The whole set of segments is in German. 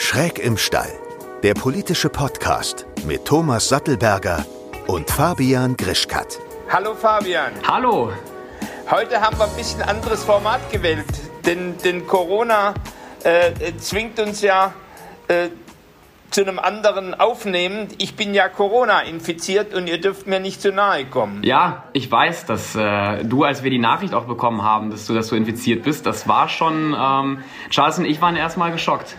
Schräg im Stall, der politische Podcast mit Thomas Sattelberger und Fabian Grischkat. Hallo Fabian. Hallo. Heute haben wir ein bisschen anderes Format gewählt, denn, denn Corona äh, zwingt uns ja äh, zu einem anderen Aufnehmen. Ich bin ja Corona infiziert und ihr dürft mir nicht zu nahe kommen. Ja, ich weiß, dass äh, du, als wir die Nachricht auch bekommen haben, dass du, dass du infiziert bist, das war schon, ähm, Charles und ich waren erstmal geschockt.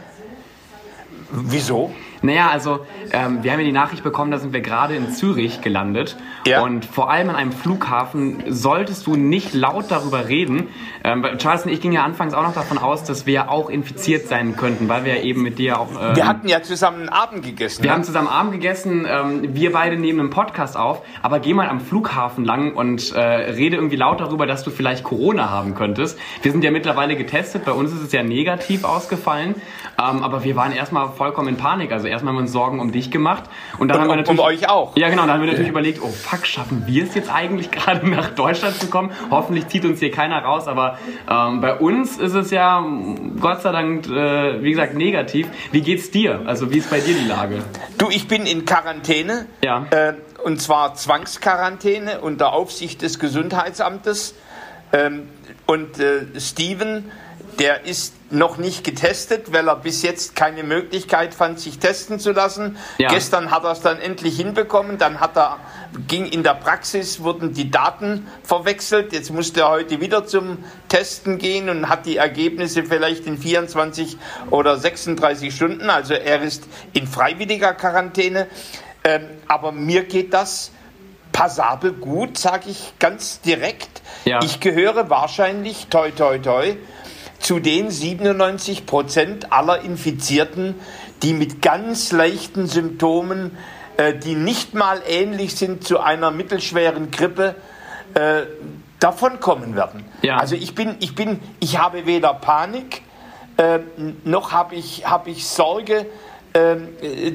Wieso? Naja, also ähm, wir haben ja die Nachricht bekommen, da sind wir gerade in Zürich gelandet. Ja. Und vor allem an einem Flughafen solltest du nicht laut darüber reden. Ähm, Charles und ich gingen ja anfangs auch noch davon aus, dass wir auch infiziert sein könnten, weil wir ja eben mit dir auch... Ähm, Wir hatten ja zusammen einen Abend gegessen. wir ne? haben zusammen Abend gegessen, ähm, wir beide nehmen einen Podcast auf, aber geh mal am Flughafen lang und äh, rede irgendwie laut darüber, dass du vielleicht Corona haben könntest. Wir sind ja mittlerweile getestet, bei uns ist es ja negativ ausgefallen, ähm, aber wir waren erstmal vollkommen in Panik. Also erstmal haben wir uns Sorgen um dich gemacht und dann Und haben wir um- natürlich um euch auch. Ja, genau, dann haben wir natürlich überlegt, oh fuck, schaffen wir es jetzt eigentlich gerade nach Deutschland zu kommen? Hoffentlich zieht uns hier keiner raus, aber ähm, bei uns ist es ja Gott sei Dank, äh, wie gesagt, negativ. Wie geht's dir? Also wie ist bei dir die Lage? Du, ich bin in Quarantäne. Ja. Äh, und zwar Zwangsquarantäne unter Aufsicht des Gesundheitsamtes. Ähm, und äh, Steven, der ist noch nicht getestet, weil er bis jetzt keine Möglichkeit fand, sich testen zu lassen. Ja. Gestern hat er es dann endlich hinbekommen. Dann hat er, ging in der Praxis, wurden die Daten verwechselt. Jetzt musste er heute wieder zum Testen gehen und hat die Ergebnisse vielleicht in 24 oder 36 Stunden. Also er ist in freiwilliger Quarantäne. Ähm, aber mir geht das passabel gut, sage ich ganz direkt. Ja. Ich gehöre wahrscheinlich, toi, toi, toi, zu den 97 Prozent aller Infizierten, die mit ganz leichten Symptomen, äh, die nicht mal ähnlich sind zu einer mittelschweren Grippe, äh, davonkommen werden. Ja. Also ich bin, ich bin, ich habe weder Panik, äh, noch habe ich, habe ich Sorge, äh,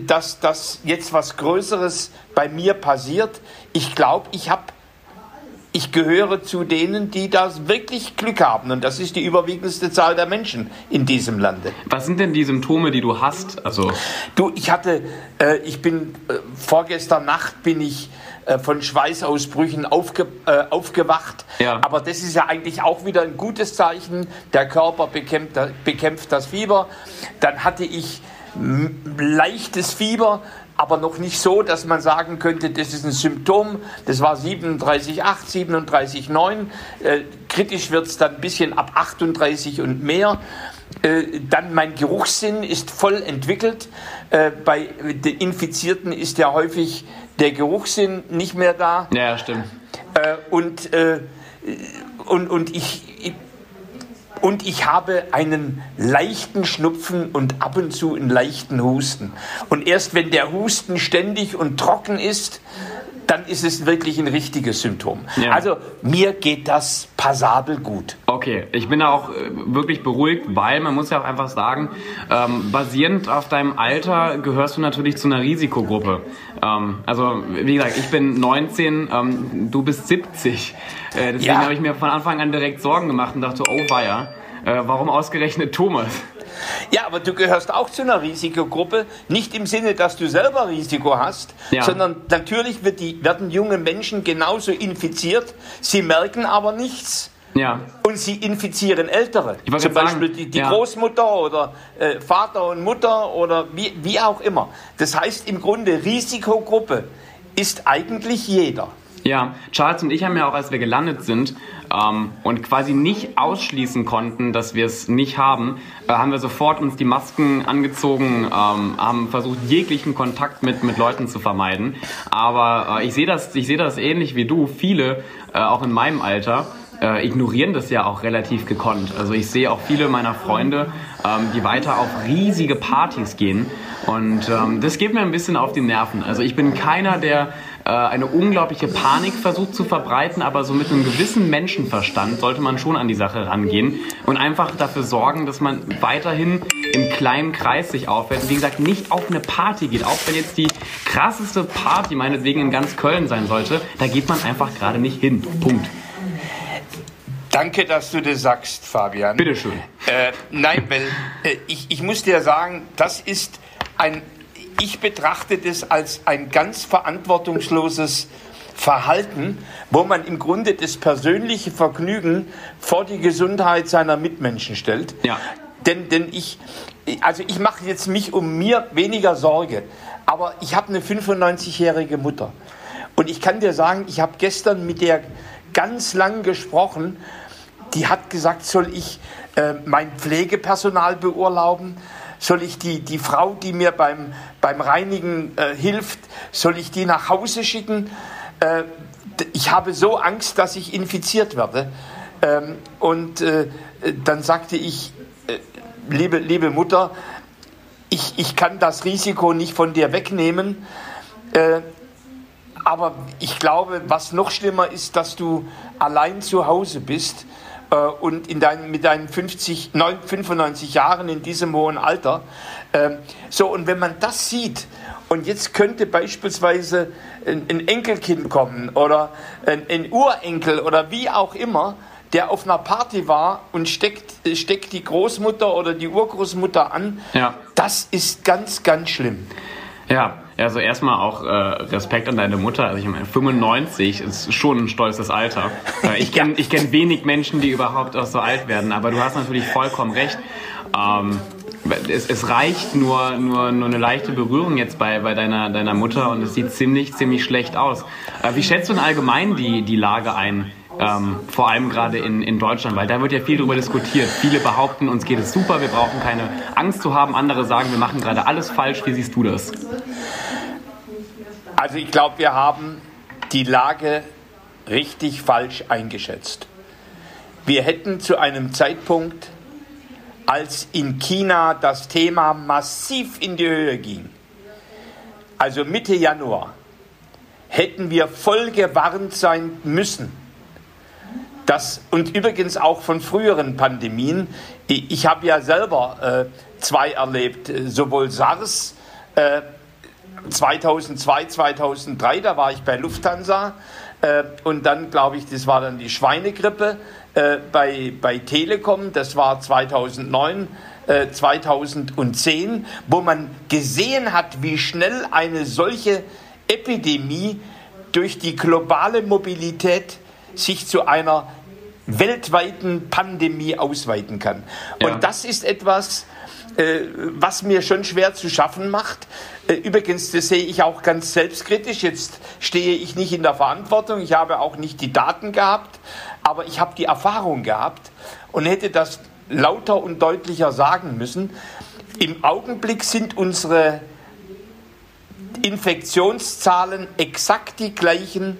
dass, dass jetzt was Größeres bei mir passiert. Ich glaube, ich habe ich gehöre zu denen, die das wirklich Glück haben. Und das ist die überwiegendste Zahl der Menschen in diesem Lande. Was sind denn die Symptome, die du hast? Also, Du, ich hatte, äh, ich bin, äh, vorgestern Nacht bin ich äh, von Schweißausbrüchen aufge, äh, aufgewacht. Ja. Aber das ist ja eigentlich auch wieder ein gutes Zeichen. Der Körper bekämpft, bekämpft das Fieber. Dann hatte ich leichtes Fieber, aber noch nicht so, dass man sagen könnte, das ist ein Symptom. Das war 37,8, 37,9. Äh, kritisch wird es dann ein bisschen ab 38 und mehr. Äh, dann mein Geruchssinn ist voll entwickelt. Äh, bei den Infizierten ist ja häufig der Geruchssinn nicht mehr da. ja, stimmt. Und, und, und, ich, und ich habe einen leichten Schnupfen und ab und zu einen leichten Husten. Und erst wenn der Husten ständig und trocken ist, dann ist es wirklich ein richtiges Symptom. Ja. Also mir geht das passabel gut. Okay, ich bin da auch äh, wirklich beruhigt, weil man muss ja auch einfach sagen, ähm, basierend auf deinem Alter gehörst du natürlich zu einer Risikogruppe. Ähm, also wie gesagt, ich bin 19, ähm, du bist 70. Äh, deswegen Ja. habe ich mir von Anfang an direkt Sorgen gemacht und dachte, oh weia, äh, warum ausgerechnet Thomas? Ja, aber du gehörst auch zu einer Risikogruppe, nicht im Sinne, dass du selber Risiko hast, Ja. sondern natürlich die, werden junge Menschen genauso infiziert, sie merken aber nichts. Ja, Und sie infizieren Ältere. Zum gerade Beispiel sagen, die, die ja. Großmutter oder äh, Vater und Mutter oder wie, wie auch immer. Das heißt im Grunde, Risikogruppe ist eigentlich jeder. Ja, Charles und ich haben ja auch, als wir gelandet sind ähm, und quasi nicht ausschließen konnten, dass wir es nicht haben, äh, haben wir sofort uns die Masken angezogen, ähm, haben versucht, jeglichen Kontakt mit, mit Leuten zu vermeiden. Aber äh, ich sehe das, sehe das ähnlich wie du. Viele, äh, auch in meinem Alter, äh, ignorieren das ja auch relativ gekonnt. Also ich sehe auch viele meiner Freunde, ähm, die weiter auf riesige Partys gehen. Und ähm, das geht mir ein bisschen auf die Nerven. Also ich bin keiner, der äh, eine unglaubliche Panik versucht zu verbreiten, aber so mit einem gewissen Menschenverstand sollte man schon an die Sache rangehen und einfach dafür sorgen, dass man weiterhin im kleinen Kreis sich aufhält. Und wie gesagt, nicht auf eine Party geht. Auch wenn jetzt die krasseste Party meinetwegen in ganz Köln sein sollte, da geht man einfach gerade nicht hin. Punkt. Danke, dass du das sagst, Fabian. Bitteschön. Äh, nein, weil äh, ich, ich muss dir sagen, das ist ein, ich betrachte das als ein ganz verantwortungsloses Verhalten, wo man im Grunde das persönliche Vergnügen vor die Gesundheit seiner Mitmenschen stellt. Ja. Denn, denn ich, also ich mache jetzt mich um mir weniger Sorge, aber ich habe eine 95-jährige Mutter. Und ich kann dir sagen, ich habe gestern mit der ganz lang gesprochen. Die hat gesagt, soll ich äh, mein Pflegepersonal beurlauben? Soll ich die, die Frau, die mir beim, beim Reinigen äh, hilft, soll ich die nach Hause schicken? Äh, ich habe so Angst, dass ich infiziert werde. Ähm, und äh, dann sagte ich, äh, liebe, liebe Mutter, ich, ich kann das Risiko nicht von dir wegnehmen. Äh, aber ich glaube, was noch schlimmer ist, dass du allein zu Hause bist und in dein, mit deinen 50, 95 Jahren in diesem hohen Alter. Äh, so, und wenn man das sieht, und jetzt könnte beispielsweise ein, ein Enkelkind kommen oder ein, ein Urenkel oder wie auch immer, der auf einer Party war und steckt, steckt die Großmutter oder die Urgroßmutter an, Ja. das ist ganz, ganz schlimm. Ja, also erstmal auch äh, Respekt an deine Mutter. Also ich meine, 95 ist schon ein stolzes Alter. Äh, ich kenne ich kenn wenig Menschen, die überhaupt auch so alt werden, aber du hast natürlich vollkommen recht. Ähm, es, es reicht nur, nur, nur eine leichte Berührung jetzt bei, bei deiner, deiner Mutter und es sieht ziemlich, ziemlich schlecht aus. Äh, wie schätzt du denn allgemein die, die Lage ein? Ähm, vor allem gerade in, in Deutschland, weil da wird ja viel darüber diskutiert. Viele behaupten, uns geht es super, wir brauchen keine Angst zu haben. Andere sagen, wir machen gerade alles falsch. Wie siehst du das? Also ich glaube, wir haben die Lage richtig falsch eingeschätzt. Wir hätten zu einem Zeitpunkt, als in China das Thema massiv in die Höhe ging, also Mitte Januar, hätten wir voll gewarnt sein müssen. Das, und übrigens auch von früheren Pandemien. Ich, habe ja selber äh, zwei erlebt, äh, sowohl SARS äh, 2002, 2003, da war ich bei Lufthansa äh, und dann, glaube ich, das war dann die Schweinegrippe äh, bei, bei Telekom, das war 2009, äh, 2010, wo man gesehen hat, wie schnell eine solche Epidemie durch die globale Mobilität sich zu einer weltweiten Pandemie ausweiten kann. Ja. Und das ist etwas, äh, was mir schon schwer zu schaffen macht. Äh, Übrigens, das sehe ich auch ganz selbstkritisch. Jetzt stehe ich nicht in der Verantwortung. Ich habe auch nicht die Daten gehabt, aber ich habe die Erfahrung gehabt und hätte das lauter und deutlicher sagen müssen. Im Augenblick sind unsere Infektionszahlen exakt die gleichen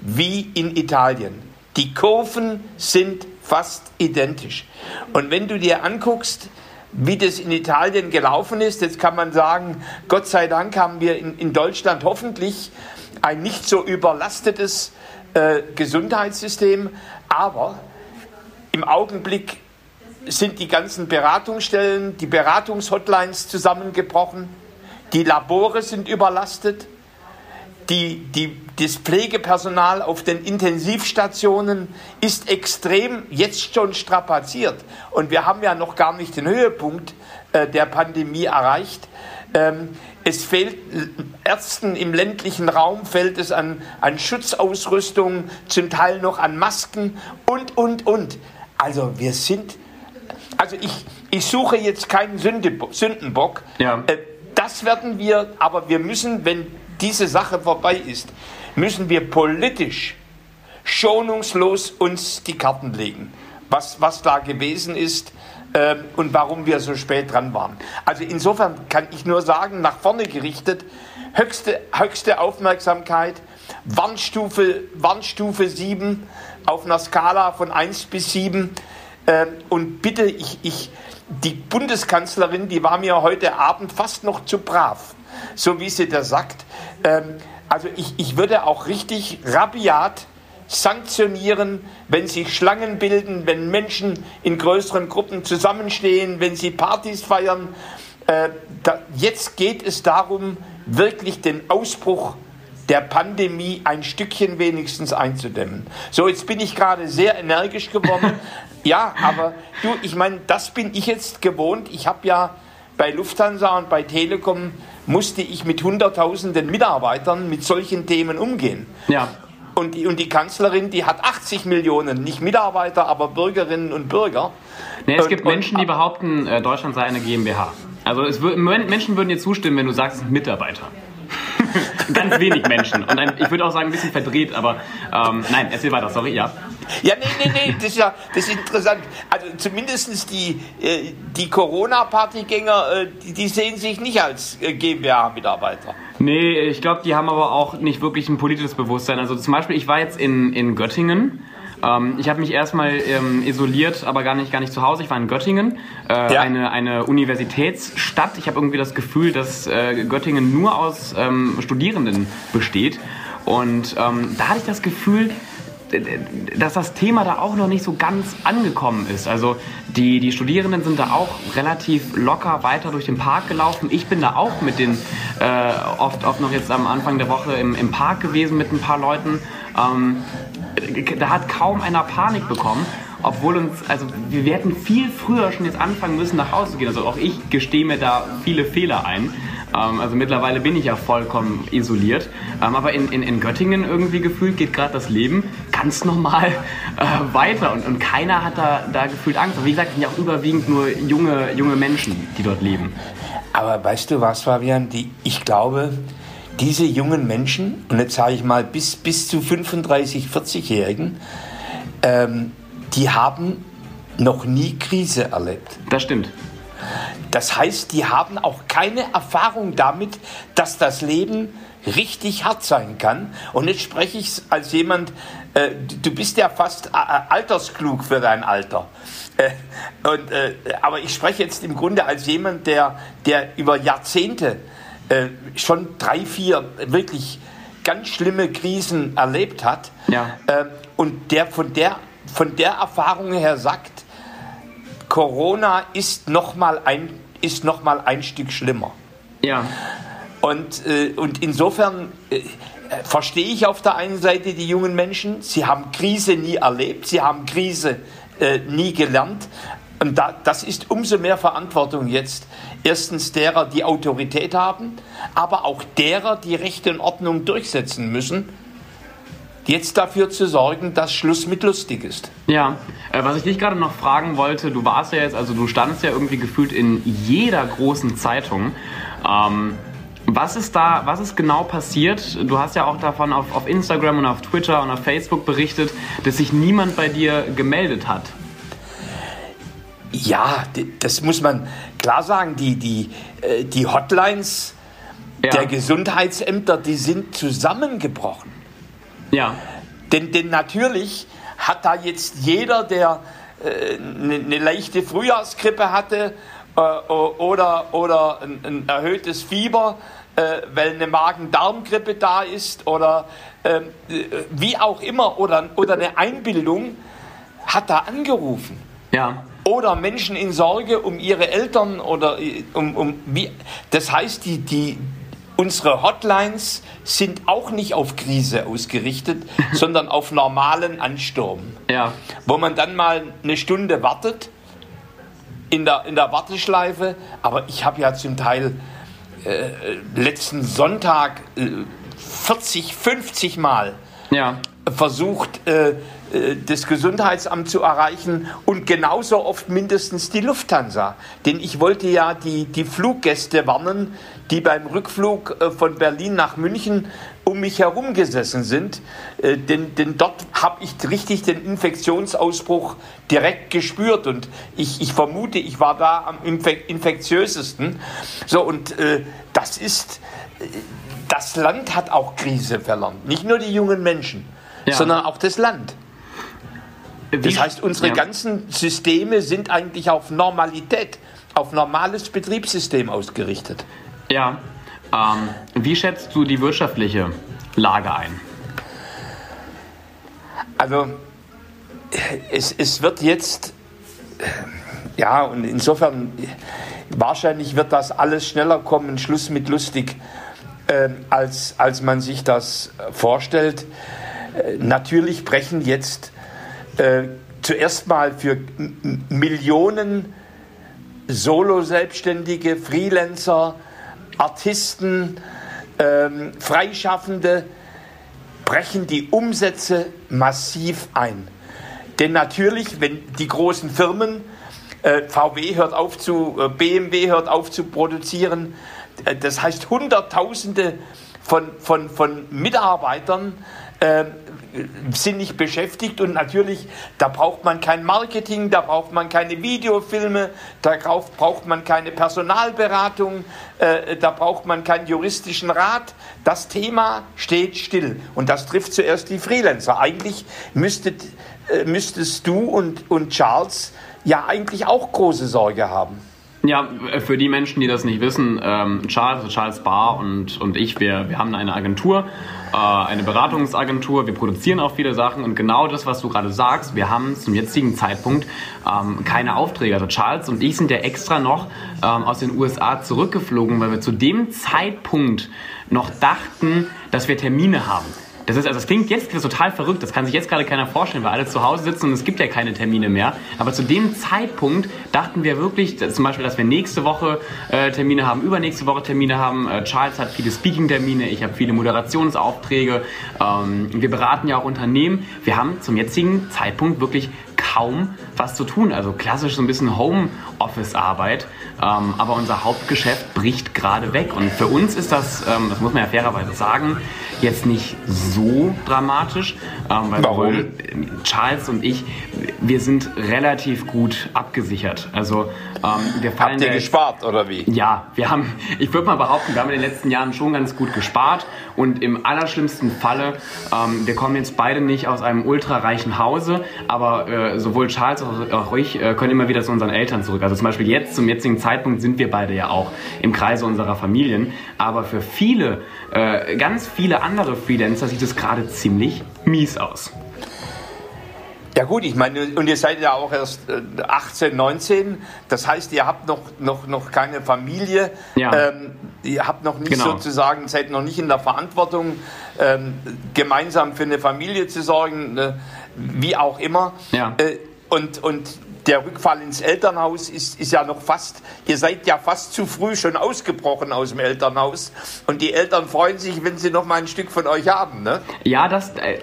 wie in Italien. Die Kurven sind fast identisch. Und wenn du dir anguckst, wie das in Italien gelaufen ist, jetzt kann man sagen, Gott sei Dank haben wir in, in Deutschland hoffentlich ein nicht so überlastetes äh, Gesundheitssystem, aber im Augenblick sind die ganzen Beratungsstellen, die Beratungshotlines zusammengebrochen, die Labore sind überlastet, die, die, das Pflegepersonal auf den Intensivstationen ist extrem jetzt schon strapaziert. Und wir haben ja noch gar nicht den Höhepunkt äh, der Pandemie erreicht. Ähm, es fehlt Ärzten im ländlichen Raum, fehlt es an, an Schutzausrüstung, zum Teil noch an Masken und, und, und. Also wir sind, also ich, ich suche jetzt keinen Sünde- Sündenbock. Ja. Äh, das werden wir, aber wir müssen, wenn diese Sache vorbei ist, müssen wir politisch schonungslos uns die Karten legen, was, was da gewesen ist ähm, und warum wir so spät dran waren. Also insofern kann ich nur sagen, nach vorne gerichtet, höchste, höchste Aufmerksamkeit, Warnstufe, Warnstufe 7 auf einer Skala von 1 bis 7. Ähm, und bitte, ich, ich, die Bundeskanzlerin, die war mir heute Abend fast noch zu brav, so wie sie das sagt. Ähm, also ich, ich würde auch richtig rabiat sanktionieren, wenn sich Schlangen bilden, wenn Menschen in größeren Gruppen zusammenstehen, wenn sie Partys feiern. Äh, da, jetzt geht es darum, wirklich den Ausbruch der Pandemie ein Stückchen wenigstens einzudämmen. So, jetzt bin ich gerade sehr energisch geworden. ja, aber du, ich meine, das bin ich jetzt gewohnt. Ich habe ja bei Lufthansa und bei Telekom musste ich mit Hunderttausenden Mitarbeitern mit solchen Themen umgehen. Ja. Und die, und die Kanzlerin, die hat 80 Millionen, nicht Mitarbeiter, aber Bürgerinnen und Bürger. Nee, es Und- gibt Menschen, die behaupten, äh, Deutschland sei eine GmbH. Also es Menschen würden dir zustimmen, wenn du sagst, Mitarbeiter. Ganz wenig Menschen. Und ein, ich würde auch sagen, ein bisschen verdreht, aber ähm, nein, erzähl weiter, sorry, ja. Ja, nee, nee, nee, das ist ja das ist interessant. Also zumindest die, äh, die Corona-Partygänger, äh, die, die sehen sich nicht als äh, GmbH-Mitarbeiter. Nee, ich glaube, die haben aber auch nicht wirklich ein politisches Bewusstsein. Also zum Beispiel, ich war jetzt in, in Göttingen. Ähm, ich habe mich erstmal ähm, isoliert, aber gar nicht, gar nicht zu Hause. Ich war in Göttingen, äh, Ja. eine, eine Universitätsstadt. Ich habe irgendwie das Gefühl, dass äh, Göttingen nur aus ähm, Studierenden besteht. Und ähm, da hatte ich das Gefühl, dass das Thema da auch noch nicht so ganz angekommen ist. Also die, die Studierenden sind da auch relativ locker weiter durch den Park gelaufen. Ich bin da auch mit den, äh, oft, oft noch jetzt am Anfang der Woche im, im Park gewesen mit ein paar Leuten. Ähm, da hat kaum einer Panik bekommen. Obwohl uns, also wir, hätten viel früher schon jetzt anfangen müssen, nach Hause zu gehen. Also auch ich gestehe mir da viele Fehler ein. Ähm, also mittlerweile bin ich ja vollkommen isoliert. Ähm, aber in, in, in Göttingen irgendwie gefühlt geht gerade das Leben ganz normal äh, weiter. Und, und keiner hat da, da gefühlt Angst. Aber wie gesagt, es sind ja auch überwiegend nur junge, junge Menschen, die dort leben. Aber weißt du was, Fabian? Die, ich glaube, diese jungen Menschen, und jetzt sage ich mal bis, bis zu 35, 40-Jährigen, ähm, die haben noch nie Krise erlebt. Das stimmt. Das heißt, die haben auch keine Erfahrung damit, dass das Leben richtig hart sein kann. Und jetzt spreche ich als jemand, äh, du bist ja fast äh, altersklug für dein Alter. Äh, und, äh, aber ich spreche jetzt im Grunde als jemand, der, der über Jahrzehnte äh, schon drei, vier wirklich ganz schlimme Krisen erlebt hat. Ja. Äh, und der von der, von der Erfahrung her sagt, Corona ist nochmal ein, ist noch mal ein Stück schlimmer. Ja. Und, äh, und insofern äh, verstehe ich auf der einen Seite die jungen Menschen, sie haben Krise nie erlebt, sie haben Krise äh, nie gelernt. Und da, das ist umso mehr Verantwortung jetzt. Erstens derer, die Autorität haben, aber auch derer, die Recht und Ordnung durchsetzen müssen, jetzt dafür zu sorgen, dass Schluss mit lustig ist. Ja, äh, was ich dich gerade noch fragen wollte, du warst ja jetzt, also du standest ja irgendwie gefühlt in jeder großen Zeitung. Ähm, was ist da, was ist genau passiert? Du hast ja auch davon auf, auf Instagram und auf Twitter und auf Facebook berichtet, dass sich niemand bei dir gemeldet hat. Ja, das muss man klar sagen. Die, die, äh, die Hotlines Ja. der Gesundheitsämter, die sind zusammengebrochen. Ja, Denn, denn natürlich hat da jetzt jeder, der eine äh, ne leichte Frühjahrsgrippe hatte äh, oder, oder ein, ein erhöhtes Fieber, äh, weil eine Magen-Darm-Grippe da ist oder ähm, äh, wie auch immer oder, oder eine Einbildung, hat da angerufen ja, oder Menschen in Sorge um ihre Eltern oder äh, um, um wie. Das heißt, die, die, unsere Hotlines sind auch nicht auf Krise ausgerichtet, sondern auf normalen Ansturm, ja, wo man dann mal eine Stunde wartet in der, in der Warteschleife. Aber ich habe ja zum Teil äh, letzten Sonntag äh, 40, 50 Mal ja, versucht, äh, äh, das Gesundheitsamt zu erreichen und genauso oft mindestens die Lufthansa. Denn ich wollte ja die, die Fluggäste warnen, die beim Rückflug äh, von Berlin nach München um mich herum gesessen sind. Äh, denn, denn dort habe ich richtig den Infektionsausbruch direkt gespürt und ich, ich vermute, ich war da am infek infektiösesten. So, und äh, das ist, äh, das Land hat auch Krise verlernt. Nicht nur die jungen Menschen, Ja. sondern auch das Land. Das heißt, unsere ja. ganzen Systeme sind eigentlich auf Normalität, auf normales Betriebssystem ausgerichtet. Ja. Ähm, wie schätzt du die wirtschaftliche Lage ein? Also es, es wird jetzt, ja, und insofern, wahrscheinlich wird das alles schneller kommen, Schluss mit lustig. Äh, als, als man sich das vorstellt. Äh, natürlich brechen jetzt äh, zuerst mal für Millionen Solo-Selbstständige, Freelancer, Artisten, ähm, Freischaffende, brechen die Umsätze massiv ein. Denn natürlich, wenn die großen Firmen, äh, VW hört auf zu, äh, BMW hört auf zu produzieren, das heißt Hunderttausende von, von, von Mitarbeitern äh, sind nicht beschäftigt und natürlich, da braucht man kein Marketing, da braucht man keine Videofilme, da braucht man keine Personalberatung, äh, da braucht man keinen juristischen Rat. Das Thema steht still und das trifft zuerst die Freelancer. Eigentlich müsstet, äh, müsstest du und, und Charles ja eigentlich auch große Sorge haben. Ja, für die Menschen, die das nicht wissen, ähm, Charles, Charles Barr und, und ich, wir, wir haben eine Agentur, äh, eine Beratungsagentur, wir produzieren auch viele Sachen und genau das, was du gerade sagst, wir haben zum jetzigen Zeitpunkt ähm, keine Aufträge. Also Charles und ich sind ja extra noch ähm, aus den USA zurückgeflogen, weil wir zu dem Zeitpunkt noch dachten, dass wir Termine haben. Das ist, also das klingt jetzt total verrückt, das kann sich jetzt gerade keiner vorstellen, weil alle zu Hause sitzen und es gibt ja keine Termine mehr. Aber zu dem Zeitpunkt dachten wir wirklich, zum Beispiel, dass wir nächste Woche äh, Termine haben, übernächste Woche Termine haben. Äh, Charles hat viele Speaking-Termine, ich habe viele Moderationsaufträge. Ähm, wir beraten ja auch Unternehmen. Wir haben zum jetzigen Zeitpunkt wirklich kaum was zu tun. Also klassisch so ein bisschen Homeoffice-Arbeit. Ähm, aber unser Hauptgeschäft bricht gerade weg. Und für uns ist das, ähm, das muss man ja fairerweise sagen, jetzt nicht so dramatisch. Ähm, weil Warum? Sowohl Charles und ich, wir sind relativ gut abgesichert. Also ähm, wir fallen Habt ihr gespart oder wie? Ja, wir haben, ich würde mal behaupten, wir haben in den letzten Jahren schon ganz gut gespart. Und im allerschlimmsten Falle, ähm, wir kommen jetzt beide nicht aus einem ultrareichen Hause, aber äh, sowohl Charles als auch ich äh, können immer wieder zu unseren Eltern zurück. Also zum Beispiel jetzt, zum jetzigen Zeitpunkt, sind wir beide ja auch im Kreise unserer Familien. Aber für viele, äh, ganz viele andere Freelancer sieht es gerade ziemlich mies aus. Ja gut, ich meine, und ihr seid ja auch erst 18, äh, 19, das heißt, ihr habt noch, noch, noch keine Familie, ja. ähm, ihr habt noch nicht genau. sozusagen, seid noch nicht in der Verantwortung, ähm, gemeinsam für eine Familie zu sorgen, wie auch immer. Ja. Äh, und, und der Rückfall ins Elternhaus ist, ist ja noch fast, ihr seid ja fast zu früh schon ausgebrochen aus dem Elternhaus. Und die Eltern freuen sich, wenn sie noch mal ein Stück von euch haben, ne? Ja, das, äh,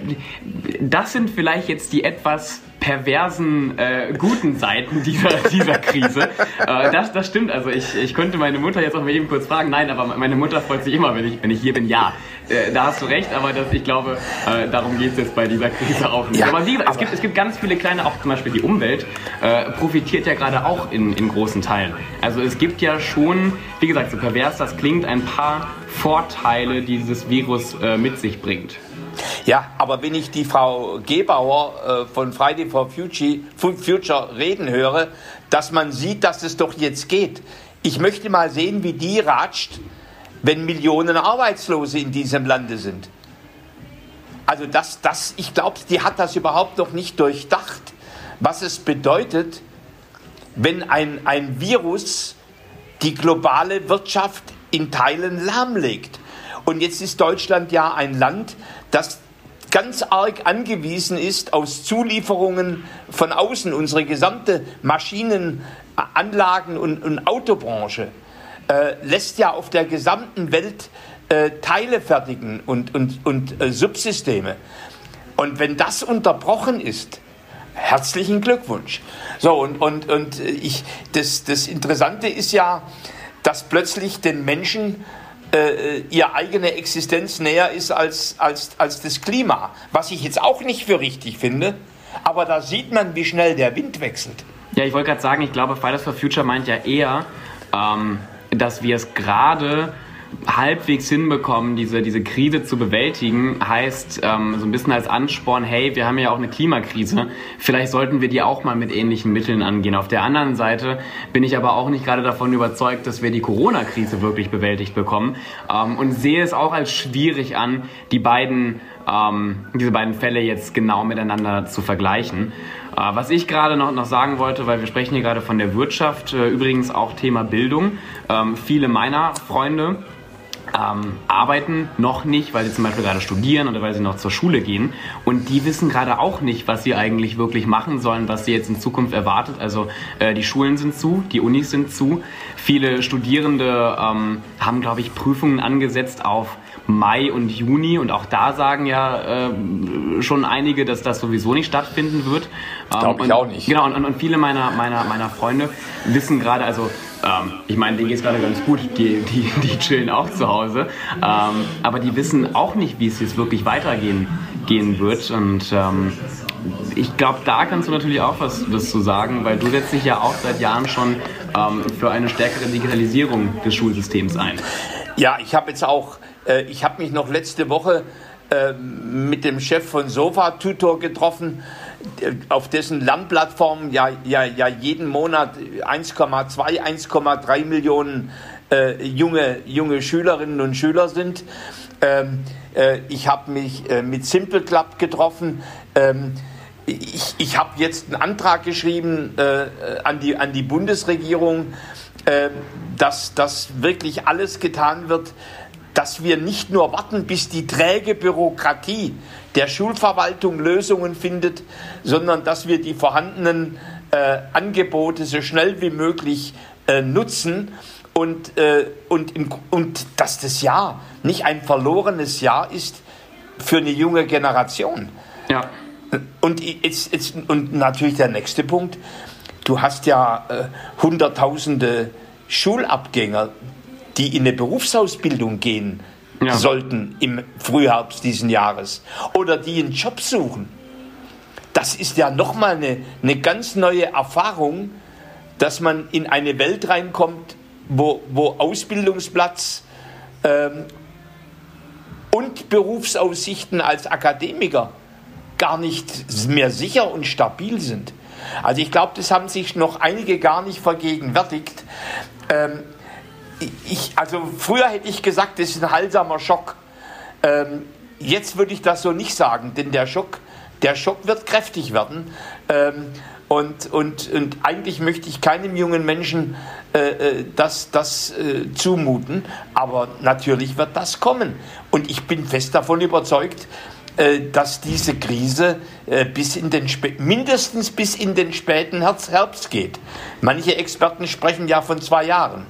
das sind vielleicht jetzt die etwas perversen äh, guten Seiten dieser, dieser Krise. äh, das, das stimmt. Also ich, ich könnte meine Mutter jetzt auch mal eben kurz fragen. Nein, aber meine Mutter freut sich immer, wenn ich, wenn ich hier bin. Ja, äh, da hast du recht, aber das, ich glaube, äh, darum geht es jetzt bei dieser Krise auch nicht. Ja, aber wie, es, gibt, es gibt ganz viele kleine, auch zum Beispiel die Umwelt, äh, profitiert ja gerade auch in, in großen Teilen. Also es gibt ja schon, wie gesagt, so pervers das klingt, ein paar Vorteile, die dieses Virus äh, mit sich bringt. Ja, aber wenn ich die Frau Gebauer äh, von Friday for Future, Future reden höre, dass man sieht, dass es doch jetzt geht. Ich möchte mal sehen, wie die ratscht, wenn Millionen Arbeitslose in diesem Lande sind. Also das, das, ich glaube, die hat das überhaupt noch nicht durchdacht, was es bedeutet, wenn ein, ein Virus die globale Wirtschaft in Teilen lahmlegt. Und jetzt ist Deutschland ja ein Land, das ganz arg angewiesen ist aus Zulieferungen von außen. Unsere gesamte Maschinen-, Anlagen- und, und Autobranche äh, lässt ja auf der gesamten Welt äh, Teile fertigen und, und, und äh, Subsysteme. Und wenn das unterbrochen ist, herzlichen Glückwunsch. So, und, und, und ich, das, das Interessante ist ja, dass plötzlich den Menschen äh, ihre eigene Existenz näher ist als, als, als das Klima. Was ich jetzt auch nicht für richtig finde, aber da sieht man, wie schnell der Wind wechselt. Ja, ich wollte gerade sagen, ich glaube, Fridays for Future meint ja eher, ähm, dass wir es gerade halbwegs hinbekommen, diese, diese Krise zu bewältigen, heißt ähm, so ein bisschen als Ansporn, hey, wir haben ja auch eine Klimakrise, vielleicht sollten wir die auch mal mit ähnlichen Mitteln angehen. Auf der anderen Seite bin ich aber auch nicht gerade davon überzeugt, dass wir die Corona-Krise wirklich bewältigt bekommen ähm, und sehe es auch als schwierig an, die beiden, ähm, diese beiden Fälle jetzt genau miteinander zu vergleichen. Äh, was ich gerade noch, noch sagen wollte, weil wir sprechen hier gerade von der Wirtschaft, äh, übrigens auch Thema Bildung. Ähm, viele meiner Freunde ähm, arbeiten noch nicht, weil sie zum Beispiel gerade studieren oder weil sie noch zur Schule gehen. Und die wissen gerade auch nicht, was sie eigentlich wirklich machen sollen, was sie jetzt in Zukunft erwartet. Also äh, die Schulen sind zu, die Unis sind zu. Viele Studierende ähm, haben, glaube ich, Prüfungen angesetzt auf Mai und Juni und auch da sagen ja äh, schon einige, dass das sowieso nicht stattfinden wird. Glaube ich auch nicht. Genau, und, und viele meiner, meiner, meiner Freunde wissen gerade, also ähm, ich meine, denen geht es gerade ganz gut, die, die, die chillen auch zu Hause, ähm, aber die wissen auch nicht, wie es jetzt wirklich weitergehen gehen wird und ähm, ich glaube, da kannst du natürlich auch was, was zu sagen, weil du setzt dich ja auch seit Jahren schon ähm, für eine stärkere Digitalisierung des Schulsystems ein. Ja, ich habe jetzt auch, äh, ich habe mich noch letzte Woche äh, mit dem Chef von Sofa Tutor getroffen, äh, auf dessen Lernplattform ja, ja, ja jeden Monat 1,2, 1,3 Millionen äh, junge, junge Schülerinnen und Schüler sind. Ähm, äh, ich habe mich äh, mit Simple Club getroffen. Ähm, ich, ich habe jetzt einen Antrag geschrieben äh, an, die, an die Bundesregierung, dass, dass wirklich alles getan wird, dass wir nicht nur warten, bis die träge Bürokratie der Schulverwaltung Lösungen findet, sondern dass wir die vorhandenen äh, Angebote so schnell wie möglich äh, nutzen und, äh, und, im, und dass das Jahr nicht ein verlorenes Jahr ist für eine junge Generation. Ja. Und, jetzt, jetzt, und natürlich der nächste Punkt, du hast ja äh, Hunderttausende Schulabgänger, die in eine Berufsausbildung gehen ja. sollten im Frühherbst diesen Jahres oder die einen Job suchen. Das ist ja nochmal eine, eine ganz neue Erfahrung, dass man in eine Welt reinkommt, wo, wo Ausbildungsplatz ähm, und Berufsaussichten als Akademiker gar nicht mehr sicher und stabil sind. Also ich glaube, das haben sich noch einige gar nicht vergegenwärtigt. Ähm, ich, also früher hätte ich gesagt, das ist ein heilsamer Schock. Ähm, jetzt würde ich das so nicht sagen, denn der Schock, der Schock wird kräftig werden. Ähm, und, und, und eigentlich möchte ich keinem jungen Menschen äh, äh, das, das äh, zumuten, aber natürlich wird das kommen. Und ich bin fest davon überzeugt, äh, dass diese Krise äh, bis in den mindestens bis in den späten Herbst geht. Manche Experten sprechen ja von zwei Jahren.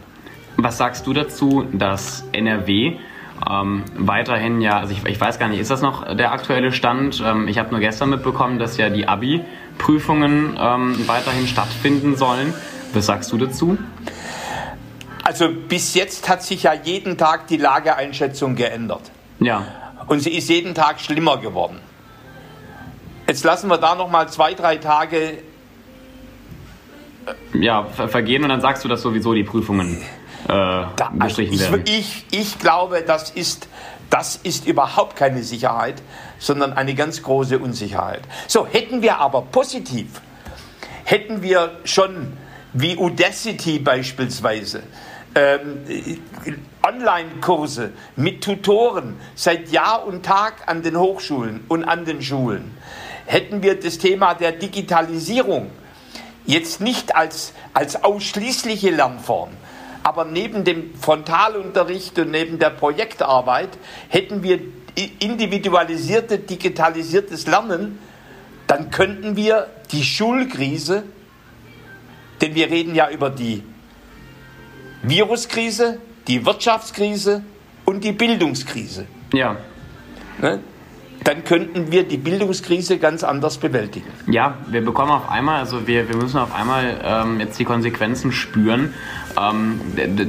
Was sagst du dazu, dass NRW ähm, weiterhin ja, also ich, ich, weiß gar nicht, ist das noch der aktuelle Stand? Ähm, ich habe nur gestern mitbekommen, dass ja die Abi-Prüfungen ähm, weiterhin stattfinden sollen. Was sagst du dazu? Also bis jetzt hat sich ja jeden Tag die Lageeinschätzung geändert. Ja. Und sie ist jeden Tag schlimmer geworden. Jetzt lassen wir da noch mal zwei, drei Tage ja, vergehen und dann sagst du, dass sowieso die Prüfungen äh, also ich, werden. Ich, ich glaube, das ist, das ist überhaupt keine Sicherheit, sondern eine ganz große Unsicherheit. So, hätten wir aber positiv, hätten wir schon wie Udacity beispielsweise, ähm, Online-Kurse mit Tutoren seit Jahr und Tag an den Hochschulen und an den Schulen, hätten wir das Thema der Digitalisierung jetzt nicht als, als ausschließliche Lernform, aber neben dem Frontalunterricht und neben der Projektarbeit hätten wir individualisierte, digitalisiertes Lernen, dann könnten wir die Schulkrise, denn wir reden ja über die Viruskrise, die Wirtschaftskrise und die Bildungskrise. Ja. Ne? Dann könnten wir die Bildungskrise ganz anders bewältigen. Ja, wir bekommen auf einmal, also wir, wir müssen auf einmal ähm, jetzt die Konsequenzen spüren ähm,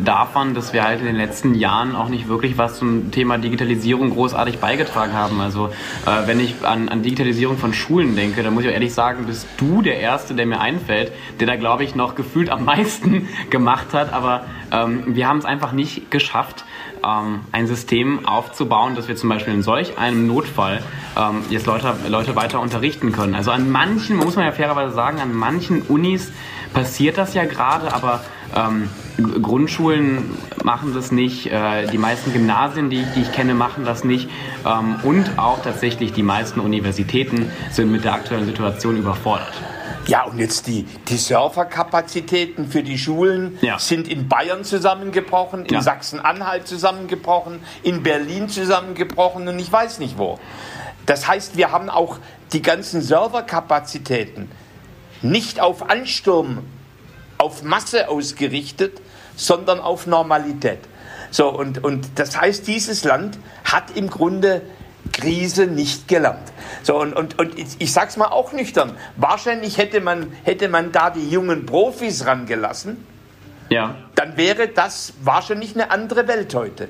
davon, dass wir halt in den letzten Jahren auch nicht wirklich was zum Thema Digitalisierung großartig beigetragen haben. Also äh, wenn ich an, an Digitalisierung von Schulen denke, dann muss ich auch ehrlich sagen, bist du der Erste, der mir einfällt, der da, glaube ich, noch gefühlt am meisten gemacht hat. Aber ähm, wir haben es einfach nicht geschafft, ähm, ein System aufzubauen, dass wir zum Beispiel in solch einem Notfall ähm, jetzt Leute, Leute weiter unterrichten können. Also an manchen, muss man ja fairerweise sagen, an manchen Unis passiert das ja gerade, aber ähm, Grundschulen machen das nicht, äh, die meisten Gymnasien, die, die, ich kenne, machen das nicht ähm, und auch tatsächlich die meisten Universitäten sind mit der aktuellen Situation überfordert. Ja, und jetzt die, die Serverkapazitäten für die Schulen Ja. sind in Bayern zusammengebrochen, in Ja. Sachsen-Anhalt zusammengebrochen, in Berlin zusammengebrochen und ich weiß nicht wo. Das heißt, wir haben auch die ganzen Serverkapazitäten nicht auf Ansturm, auf Masse ausgerichtet, sondern auf Normalität. So, und, und das heißt, dieses Land hat im Grunde Krise nicht gelernt. So, und, und, und ich, es mal auch nüchtern, wahrscheinlich hätte man, hätte man da die jungen Profis rangelassen, Ja. dann wäre das wahrscheinlich eine andere Welt heute.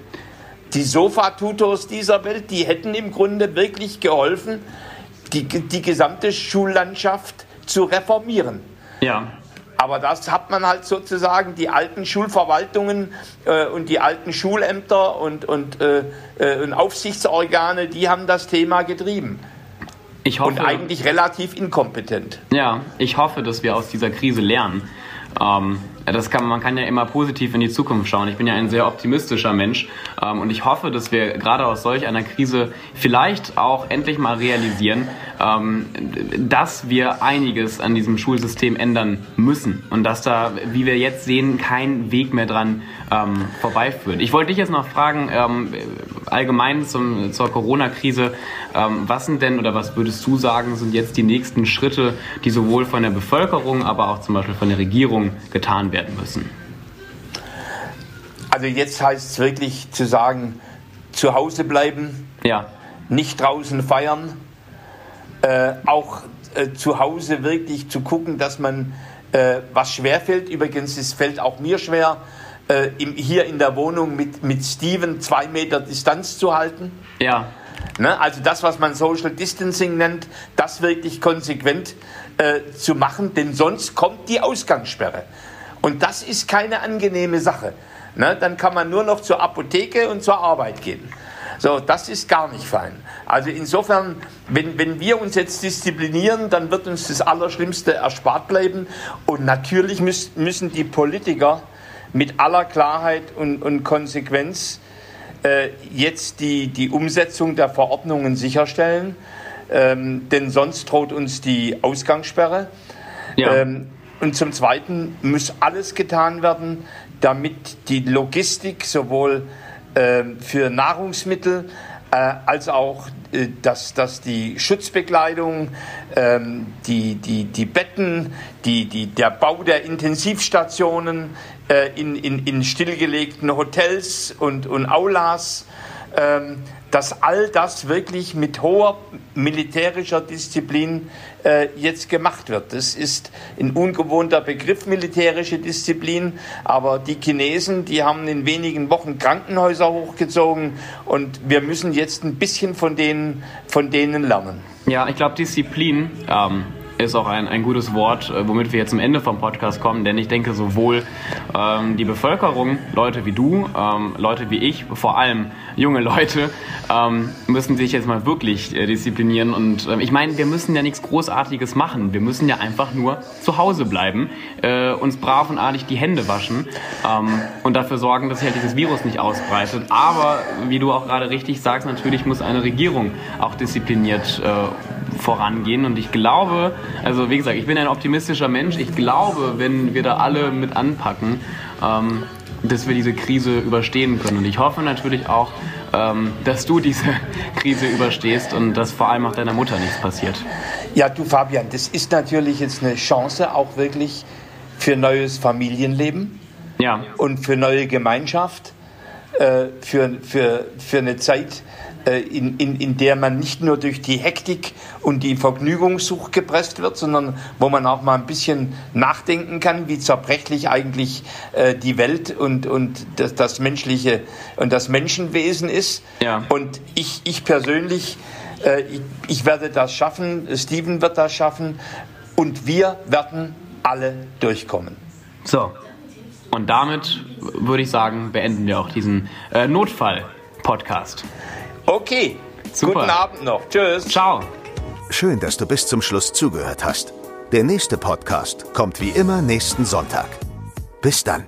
Die Sofa-Tutors dieser Welt, die hätten im Grunde wirklich geholfen, die, die gesamte Schullandschaft zu reformieren. Ja. Aber das hat man halt sozusagen, die alten Schulverwaltungen äh, und die alten Schulämter und, und, äh, äh, und Aufsichtsorgane, die haben das Thema getrieben. Ich hoffe, Und eigentlich relativ inkompetent. Ja, ich hoffe, dass wir aus dieser Krise lernen. Ähm, das kann, man kann ja immer positiv in die Zukunft schauen. Ich bin ja ein sehr optimistischer Mensch ähm, und ich hoffe, dass wir gerade aus solch einer Krise vielleicht auch endlich mal realisieren, ähm, dass wir einiges an diesem Schulsystem ändern müssen und dass da, wie wir jetzt sehen, kein Weg mehr dran ähm, vorbeiführt. Ich wollte dich jetzt noch fragen, ähm, allgemein zum, zur Corona-Krise, ähm, was sind denn oder was würdest du sagen, sind jetzt die nächsten Schritte, die sowohl von der Bevölkerung, aber auch zum Beispiel von der Regierung getan werden müssen? Also jetzt heißt es wirklich zu sagen, zu Hause bleiben, Ja, nicht draußen feiern, äh, auch äh, zu Hause wirklich zu gucken, dass man, äh, was schwerfällt, übrigens, es fällt auch mir schwer, äh, im, hier in der Wohnung mit, mit Steven zwei Meter Distanz zu halten. ja, Ne? Also das, was man Social Distancing nennt, das wirklich konsequent äh, zu machen, denn sonst kommt die Ausgangssperre. Und das ist keine angenehme Sache. Ne? Dann kann man nur noch zur Apotheke und zur Arbeit gehen. So, das ist gar nicht fein. Also insofern, wenn, wenn wir uns jetzt disziplinieren, dann wird uns das Allerschlimmste erspart bleiben. Und natürlich müß, müssen die Politiker mit aller Klarheit und, und Konsequenz äh, jetzt die, die Umsetzung der Verordnungen sicherstellen, ähm, denn sonst droht uns die Ausgangssperre. ja. Ähm, und zum Zweiten muss alles getan werden, damit die Logistik sowohl ähm, für Nahrungsmittel äh, als auch äh, dass, dass die Schutzbekleidung, ähm, die, die, die Betten, die, die, der Bau der Intensivstationen äh, in, in, in stillgelegten Hotels und, und Aulas, ähm, dass all das wirklich mit hoher militärischer Disziplin äh, jetzt gemacht wird. Das ist ein ungewohnter Begriff, militärische Disziplin, aber die Chinesen, die haben in wenigen Wochen Krankenhäuser hochgezogen und wir müssen jetzt ein bisschen von denen, von denen lernen. Ja, ich glaube, Disziplin ähm, ist auch ein, ein gutes Wort, äh, womit wir jetzt zum Ende vom Podcast kommen, denn ich denke, sowohl ähm, die Bevölkerung, Leute wie du, ähm, Leute wie ich, vor allem junge Leute, ähm, müssen sich jetzt mal wirklich äh, disziplinieren. Und ähm, ich meine, wir müssen ja nichts Großartiges machen. Wir müssen ja einfach nur zu Hause bleiben, äh, uns brav und artig die Hände waschen ähm, und dafür sorgen, dass sich halt dieses Virus nicht ausbreitet. Aber, wie du auch gerade richtig sagst, natürlich muss eine Regierung auch diszipliniert äh, vorangehen. Und ich glaube, also wie gesagt, ich bin ein optimistischer Mensch. Ich glaube, wenn wir da alle mit anpacken, ähm, dass wir diese Krise überstehen können. Und ich hoffe natürlich auch, ähm, dass du diese Krise überstehst und dass vor allem auch deiner Mutter nichts passiert. Ja, du Fabian, das ist natürlich jetzt eine Chance auch wirklich für neues Familienleben Ja, und für neue Gemeinschaft, äh, für, für, für eine Zeit, in, in, in der man nicht nur durch die Hektik und die Vergnügungssucht gepresst wird, sondern wo man auch mal ein bisschen nachdenken kann, wie zerbrechlich eigentlich äh, die Welt und, und das, das menschliche und das Menschenwesen ist. Ja. Und ich, ich persönlich, äh, ich, ich werde das schaffen, Steven wird das schaffen und wir werden alle durchkommen. so. Und damit würde ich sagen, beenden wir auch diesen äh, Notfall-Podcast. Okay, Super. guten Abend noch. Tschüss. Ciao. Schön, dass du bis zum Schluss zugehört hast. Der nächste Podcast kommt wie immer nächsten Sonntag. Bis dann.